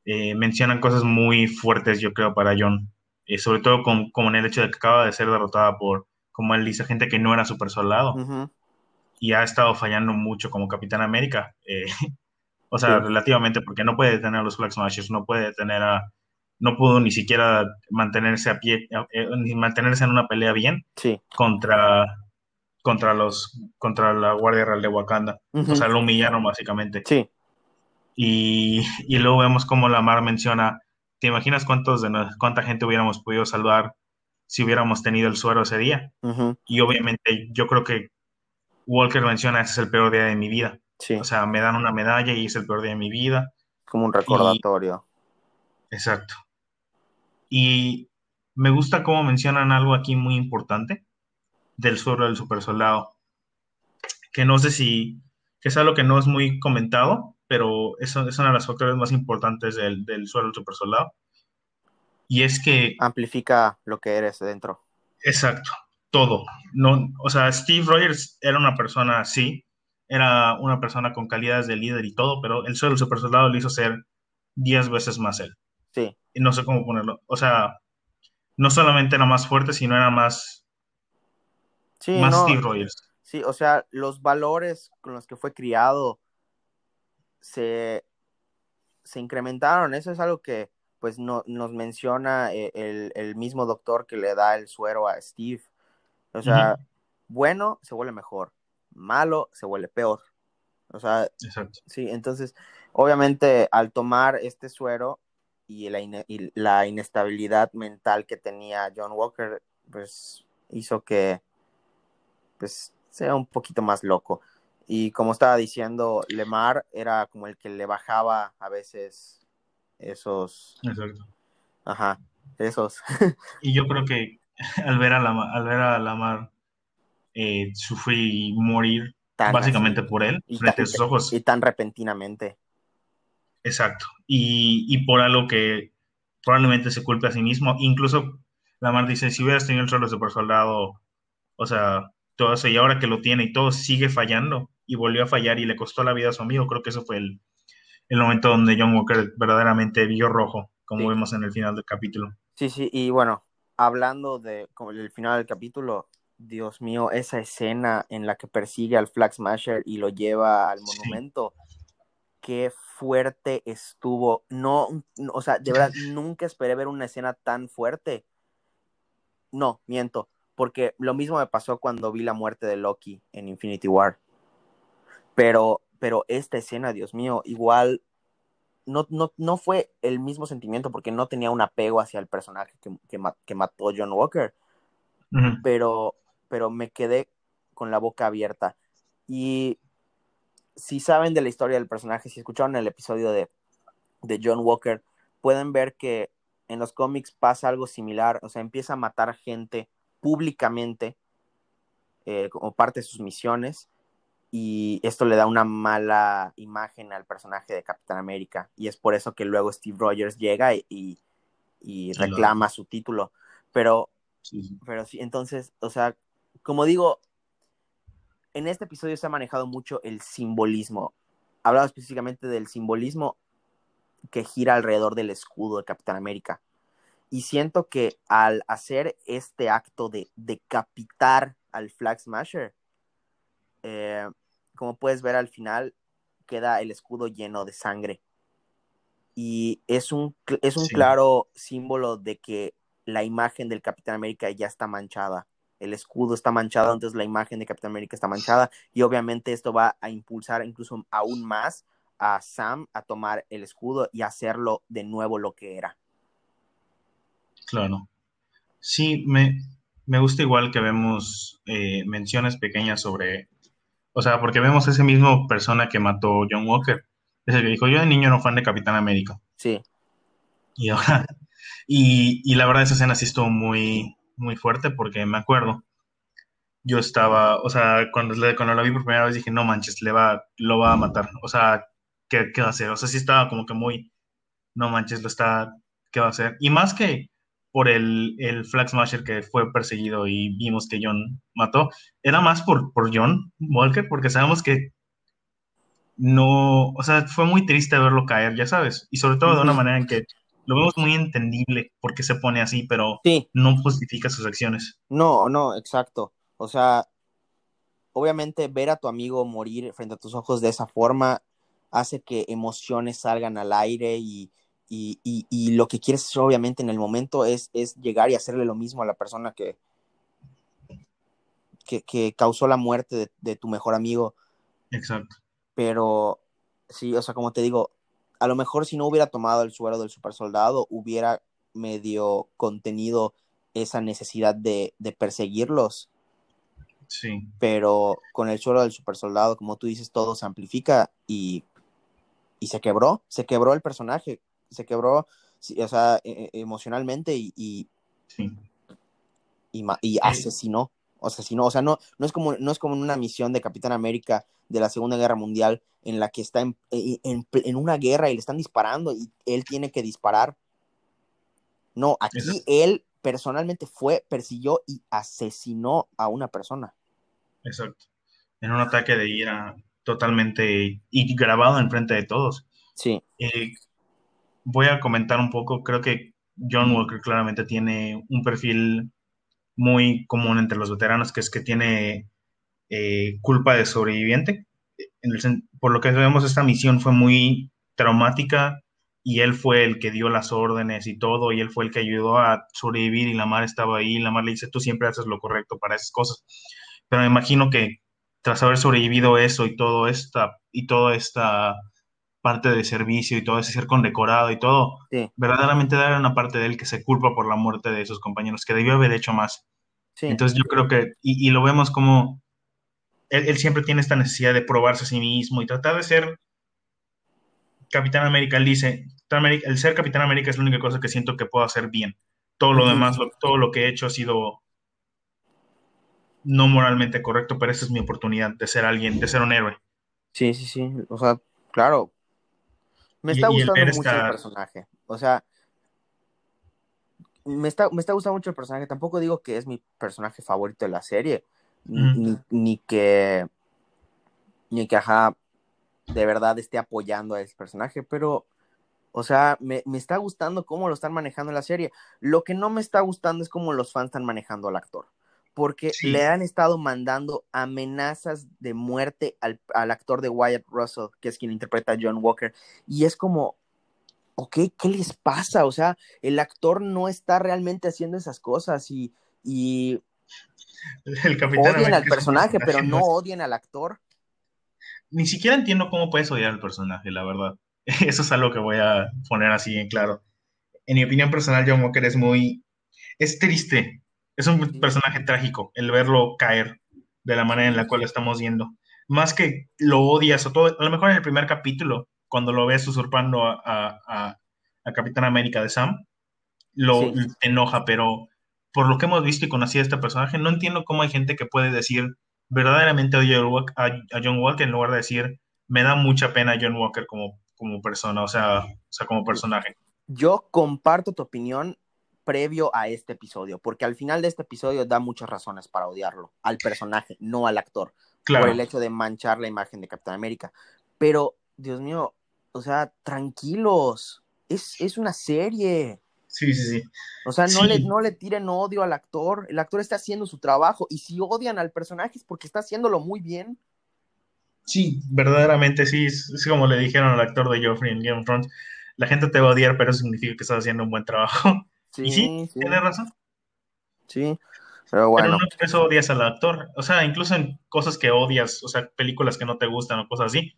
eh, mencionan cosas muy fuertes, yo creo, para John, Eh, sobre todo con, como en el hecho de que acaba de ser derrotada por, como él dice, gente que no era super soldado Ujú, y ha estado fallando mucho como Capitán América, eh, <laughs> o sea, Sí. relativamente, porque no puede detener a los Flag Smashers, no puede detener a, no pudo ni siquiera mantenerse a pie, eh, ni mantenerse en una pelea bien Sí. contra, contra los contra la Guardia Real de Wakanda. O sea, lo humillaron básicamente. Sí. Y, y luego vemos como Lamar menciona, ¿te imaginas cuántos de nos- cuánta gente hubiéramos podido salvar si hubiéramos tenido el suero ese día? Y obviamente yo creo que Walker menciona, ese es el peor día de mi vida. Sí. O sea, me dan una medalla y es el peor día de mi vida. Como un recordatorio. Exacto. Y me gusta cómo mencionan algo aquí muy importante del suero del super soldado, que no sé si, que es algo que no es muy comentado, pero eso es una de las factores más importantes del, del suero del super soldado. Y es que, Amplifica lo que eres dentro. exacto, todo. No, o sea, Steve Rogers era una persona así, era una persona con calidades de líder y todo, pero el suero del super soldado lo hizo ser 10 veces más él. Sí. y no sé cómo ponerlo. O sea, no solamente era más fuerte, sino era más, Sí, más no, Steve Rogers. Sí, o sea, los valores con los que fue criado se, se incrementaron. Eso es algo que pues no, nos menciona eh, el, el mismo doctor que le da el suero a Steve. O sea, bueno se vuelve mejor, malo se vuelve peor. O sea, Exacto. sí, entonces, obviamente al tomar este suero y la, y la inestabilidad mental que tenía John Walker, pues hizo que pues sea un poquito más loco. Y como estaba diciendo, Lemar era como el que le bajaba a veces esos, Exacto. ajá, esos, <laughs> Y yo creo que <laughs> al ver a Lamar, al ver a Lamar eh, sufrir y morir tan básicamente así, por él, y, frente tan, a sus ojos, y tan repentinamente. exacto. Y, y por algo que probablemente se culpe a sí mismo. Incluso Lamar dice, si hubieras tenido el suelo de super soldado, o sea, todo eso, y ahora que lo tiene y todo sigue fallando, y volvió a fallar y le costó la vida a su amigo, creo que eso fue el, el momento donde John Walker verdaderamente vio rojo, como Sí. vemos en el final del capítulo. Sí, sí, y bueno, hablando de como el final del capítulo, Dios mío, esa escena en la que persigue al Flag Smasher y lo lleva al Sí. monumento, qué fuerte estuvo. No, no, o sea, de verdad, <laughs> nunca esperé ver una escena tan fuerte. No, miento, porque lo mismo me pasó cuando vi la muerte de Loki en Infinity War. Pero, pero esta escena, Dios mío, igual no, no, no fue el mismo sentimiento porque no tenía un apego hacia el personaje que, que, ma- que mató John Walker, pero, pero me quedé con la boca abierta. Y si saben de la historia del personaje, si escucharon el episodio de, de John Walker, pueden ver que en los cómics pasa algo similar, o sea, empieza a matar gente públicamente eh, como parte de sus misiones y esto le da una mala imagen al personaje de Capitán América y es por eso que luego Steve Rogers llega y, reclama su título. Pero, Sí, sí. pero sí, entonces, o sea, como digo, en este episodio se ha manejado mucho el simbolismo. Hablado específicamente del simbolismo que gira alrededor del escudo de Capitán América. Y siento que al hacer este acto de decapitar al Flag Smasher, eh, como puedes ver al final, queda el escudo lleno de sangre. Y es un, es un claro símbolo de que la imagen del Capitán América ya está manchada. El escudo está manchado, entonces la imagen de Capitán América está manchada. Y obviamente esto va a impulsar incluso aún más a Sam a tomar el escudo y hacerlo de nuevo lo que era. Claro. Sí, me, me gusta igual que vemos eh, menciones pequeñas sobre, o sea, porque vemos ese mismo persona que mató John Walker, ese que dijo, yo de niño no fan de Capitán América. Sí. Y ahora, y, y la verdad esa escena sí estuvo muy, muy fuerte porque me acuerdo, yo estaba, o sea, cuando, cuando la vi por primera vez dije, no manches, le va, lo va a matar, o sea, ¿qué, qué va a hacer? O sea, sí estaba como que muy, no manches, lo está, ¿qué va a hacer? Y más que por el, el Flag Smasher que fue perseguido y vimos que John mató, era más por, por John Walker, porque sabemos que no, o sea, fue muy triste verlo caer, ya sabes, y sobre todo de una manera en que lo vemos muy entendible porque se pone así, pero no justifica sus acciones. No, no, exacto. O sea, obviamente ver a tu amigo morir frente a tus ojos de esa forma hace que emociones salgan al aire y, y, lo que quieres obviamente en el momento es, es, llegar y hacerle lo mismo a la persona que, que, causó la muerte de, tu mejor amigo. Exacto. Pero sí, o sea, como te digo, a lo mejor si no hubiera tomado el suero del super soldado, hubiera medio contenido esa necesidad de, de perseguirlos. Sí. Pero con el suero del super soldado, como tú dices, todo se amplifica y, y se quebró, se quebró el personaje se quebró, o sea, e, e, emocionalmente y, y, y, asesinó. O asesinó. O sea, no, no, es como, no es como una misión de Capitán América de la Segunda Guerra Mundial en la que está en, e, en, una guerra y le están disparando y él tiene que disparar. No, aquí él personalmente fue, persiguió y asesinó a una persona. Exacto. En un ataque de ira totalmente y grabado en frente de todos. Sí. Eh, voy a comentar un poco, creo que John Walker claramente tiene un perfil muy común entre los veteranos, que es que tiene eh, culpa de sobreviviente. por lo que vemos, esta misión fue muy traumática y él fue el que dio las órdenes y todo, y él fue el que ayudó a sobrevivir y la mar estaba ahí, y la mar le dice, tú siempre haces lo correcto para esas cosas. Pero me imagino que tras haber sobrevivido eso y todo esta, y toda esta parte de servicio y todo ese ser condecorado y todo, verdaderamente era una parte de él que se culpa por la muerte de sus compañeros, que debió haber hecho más. Entonces yo creo que, y, lo vemos como él, siempre tiene esta necesidad de probarse a sí mismo y tratar de ser Capitán América. Él dice, el ser Capitán América es la única cosa que siento que puedo hacer bien. Todo lo demás, todo lo que he hecho ha sido no moralmente correcto, pero esa es mi oportunidad de ser alguien, de ser un héroe. Sí, sí, sí. O sea, claro, me está gustando mucho el personaje. O sea, me está, me está gustando mucho el personaje. Tampoco digo que es mi personaje favorito de la serie. Ni, que. Ni que, ajá, de verdad esté apoyando a ese personaje. Pero, o sea, me, me, está gustando cómo lo están manejando en la serie. Lo que no me está gustando es cómo los fans están manejando al actor porque le han estado mandando amenazas de muerte al, actor de Wyatt Russell, que es quien interpreta a John Walker, y es como, ok, ¿qué les pasa? O sea, el actor no está realmente haciendo esas cosas y, y el odian al personaje, pero no odian al actor. Ni siquiera entiendo cómo puedes odiar al personaje, la verdad. <laughs> Eso es algo que voy a poner así en claro. En mi opinión personal, John Walker es muy... Es triste es un personaje trágico el verlo caer de la manera en la cual lo estamos viendo. Más que lo odias o todo, a lo mejor en el primer capítulo, cuando lo ves usurpando a, Capitán América de Sam, lo enoja, pero por lo que hemos visto y conocido a este personaje, no entiendo cómo hay gente que puede decir verdaderamente odio a, John Walker en lugar de decir me da mucha pena John Walker como, como persona, o sea, o sea, como personaje. Yo comparto tu opinión, previo a este episodio, porque al final de este episodio da muchas razones para odiarlo, al personaje, no al actor, Claro. por el hecho de manchar la imagen de Capitán América. Pero, Dios mío, o sea, tranquilos, es, es una serie. Sí, sí, sí. O sea, no, Sí. le, no le tiren odio al actor. El actor está haciendo su trabajo. Y si odian al personaje es porque está haciéndolo muy bien. Sí, verdaderamente sí. Es, es como le dijeron al actor de Joffrey en Game of Thrones. La gente te va a odiar, pero significa que estás haciendo un buen trabajo. Sí, y sí, sí, tienes razón. sí. Pero bueno, Pero no por eso odias al actor. O sea, incluso en cosas que odias, o sea, películas que no te gustan o cosas así.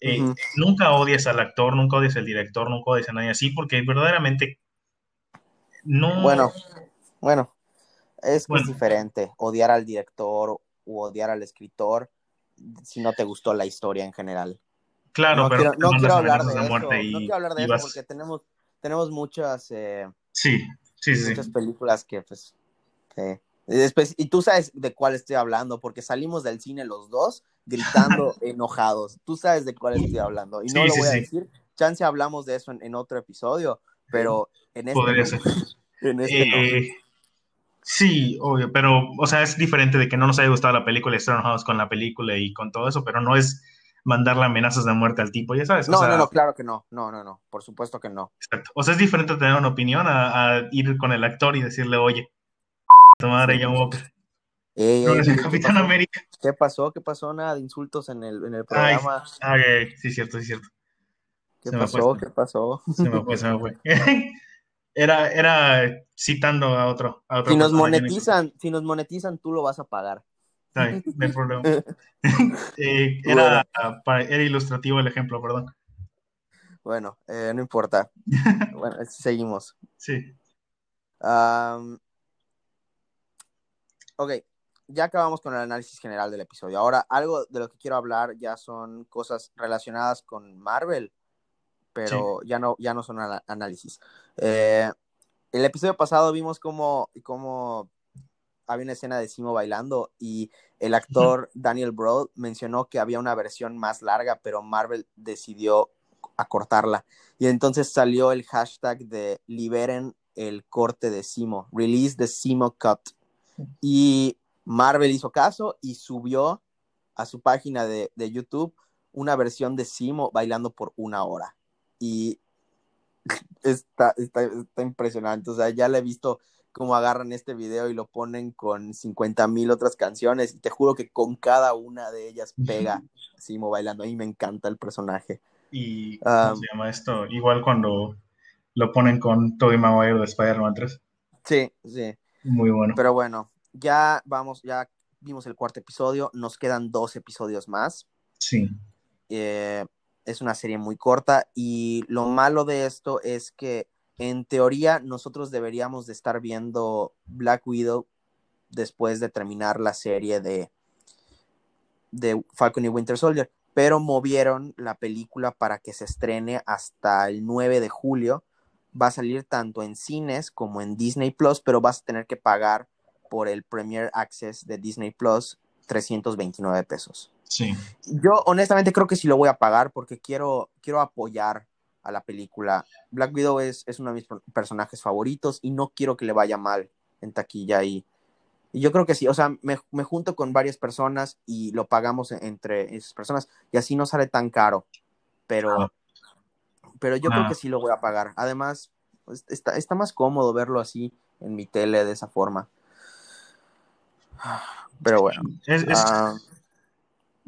eh. Nunca odias al actor, nunca odias al director, nunca odias a nadie así, porque verdaderamente no. bueno, bueno, es que Bueno. es diferente odiar al director u odiar al escritor si no te gustó la historia en general. claro, no pero quiero, no quiero hablar de, de eso. y, no quiero hablar de eso porque tenemos, tenemos muchas, eh, Sí, sí, sí. sí. muchas películas que, pues, que- y después, y tú sabes de cuál estoy hablando, porque salimos del cine los dos gritando <laughs> enojados. Tú sabes de cuál estoy hablando. Y no Sí, lo sí, voy a sí. decir. Chance hablamos de eso en, en otro episodio, pero en este, Podría no. ser. <laughs> En este no. Eh, sí, obvio, pero, o sea, es diferente de que no nos haya gustado la película y estar enojados con la película y con todo eso, pero no es mandarle amenazas de muerte al tipo, ya sabes. o No, sea, no, no, claro que no. No, no, no. Por supuesto que no. exacto. O sea, es diferente tener una opinión a, a ir con el actor y decirle, oye, tu madre John Walker, Ey, no ey, eres ¿qué- el qué Capitán pasó? América. ¿Qué pasó? ¿Qué pasó? Nada de insultos en el, en el Ay, programa. ah, eh, sí, cierto, sí, cierto. ¿Qué se pasó? esto. ¿Qué pasó? Se me fue, se me fue. <laughs> Era, era citando a otro. A otro Si nos monetizan, si nos monetizan, tú lo vas a pagar. Está bien, no hay problema. <laughs> Eh, era, para- era ilustrativo el ejemplo, perdón. Bueno, eh, no importa. <laughs> Bueno, seguimos. Sí, Am, ok, ya acabamos con el análisis general del episodio. Ahora, algo de lo que quiero hablar ya son cosas relacionadas con Marvel, pero ya, no, ya no son análisis. Eh, el episodio pasado vimos cómo, cómo había una escena de Simo bailando y el actor Daniel Broad mencionó que había una versión más larga, pero Marvel decidió acortarla. Y entonces salió el hashtag de liberen el corte de Simo, release the Simo cut. Y Marvel hizo caso y subió a su página de, de YouTube una versión de Simo bailando por una hora. Y <laughs> está, está, está impresionante. O sea, ya le he visto cómo agarran este video y lo ponen con 50 mil otras canciones. Y te juro que con cada una de ellas pega Simo bailando. A mí me encanta el personaje. y ¿cómo Um, se llama esto? Igual cuando lo ponen con Tobey Maguire de Spider-Man 3. Sí, sí. Muy bueno. Pero bueno, ya vamos, ya vimos el cuarto episodio. Nos quedan dos episodios más. Sí, Eh, es una serie muy corta y lo malo de esto es que en teoría nosotros deberíamos de estar viendo Black Widow después de terminar la serie de, de Falcon y Winter Soldier, pero movieron la película para que se estrene hasta el 9 de julio. Va a salir tanto en cines como en Disney Plus, pero vas a tener que pagar por el Premier Access de Disney Plus 329 pesos. sí. Yo honestamente creo que sí lo voy a pagar porque quiero, quiero apoyar a la película. Black Widow es, es uno de mis per- personajes favoritos y no quiero que le vaya mal en taquilla y, y yo creo que sí, o sea, me, me junto con varias personas y lo pagamos en- entre esas personas y así no sale tan caro, pero, Ah. pero yo Ah. creo que sí lo voy a pagar. Además, pues, está, está más cómodo verlo así en mi tele de esa forma. <sighs> Pero bueno. Es, es- ah,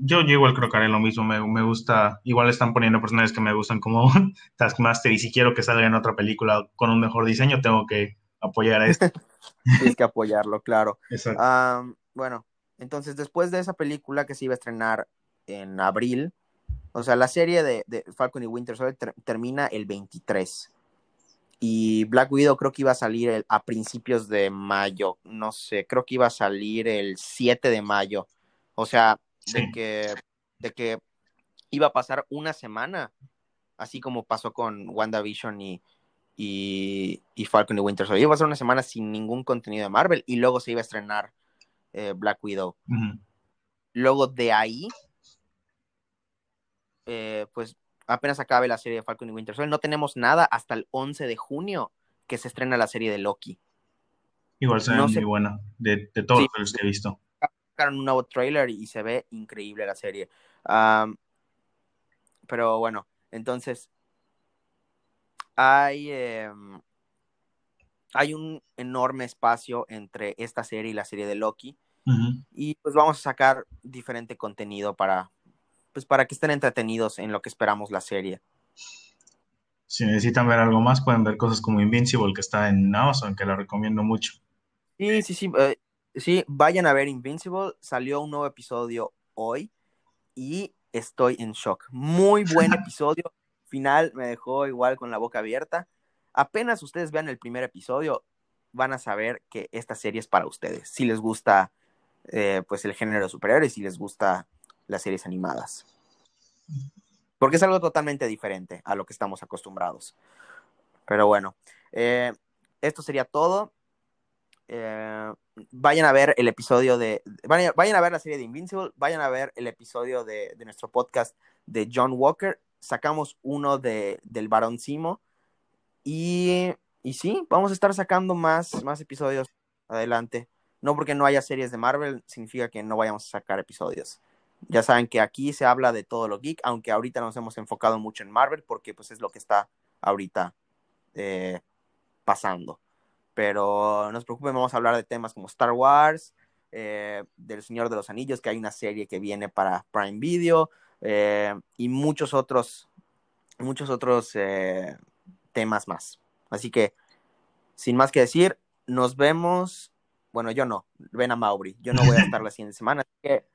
yo, yo igual creo que haré lo mismo. Me, me gusta. Igual están poniendo personajes que me gustan como <laughs> Taskmaster. Y si quiero que salga en otra película con un mejor diseño, tengo que apoyar a este. <laughs> tienes que apoyarlo, claro. Exacto. Bueno, entonces después de esa película que se iba a estrenar en abril, o sea, la serie de, de Falcon y Winter Soldier ter- termina el 23. Y Black Widow creo que iba a salir el- a principios de mayo, no sé, creo que iba a salir el 7 de mayo. O sea, de que, de que iba a pasar una semana, así como pasó con WandaVision y, y, y Falcon y Winter Soldier. Iba a ser una semana sin ningún contenido de Marvel y luego se iba a estrenar eh, Black Widow. Luego de ahí, eh, pues apenas acabe la serie de Falcon y Winter Soldier. No tenemos nada hasta el 11 de junio, que se estrena la serie de Loki. Igual se ve muy buena, de, todos los que he visto. Sacaron un nuevo trailer y se ve increíble la serie. pero bueno, entonces hay, em, hay un enorme espacio entre esta serie y la serie de Loki. Y pues vamos a sacar diferente contenido para, pues para que estén entretenidos en lo que esperamos la serie. Si necesitan ver algo más, pueden ver cosas como Invincible, que está en Amazon, que la recomiendo mucho. Sí, sí, sí. Eh, sí, vayan a ver Invincible. Salió un nuevo episodio hoy y estoy en shock. Muy buen <laughs> episodio. Final me dejó igual con la boca abierta. Apenas ustedes vean el primer episodio, van a saber que esta serie es para ustedes. Si les gusta eh, pues el género superior y si les gusta las series animadas. Porque es algo totalmente diferente a lo que estamos acostumbrados. Pero bueno, eh, esto sería todo. Eh, vayan a ver el episodio de. Vayan, a ver la serie de Invincible. Vayan a ver el episodio de, nuestro podcast de John Walker. Sacamos uno de, del Barón Simo. Y, y sí, vamos a estar sacando más, más episodios adelante. No porque no haya series de Marvel, significa que no vayamos a sacar episodios. Ya saben que aquí se habla de todo lo geek, aunque ahorita nos hemos enfocado mucho en Marvel porque pues es lo que está ahorita eh, pasando. Pero no se preocupen, vamos a hablar de temas como Star Wars, eh, del Señor de los Anillos, que hay una serie que viene para Prime Video eh, y muchos otros, muchos otros temas más. Así que, sin más que decir, nos vemos. Bueno, yo no, ven a Mauri. Yo no voy a estar la siguiente semana. Así que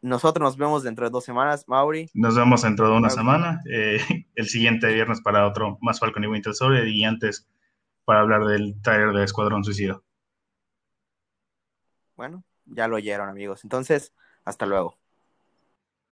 nosotros nos vemos dentro de dos semanas, Mauri. Nos vemos dentro de una semana. Eh, <laughs> el siguiente viernes para otro más Falcon y Winter Soldier y antes para hablar del taller de Escuadrón Suicida. Bueno, ya lo oyeron, amigos. Entonces, hasta luego.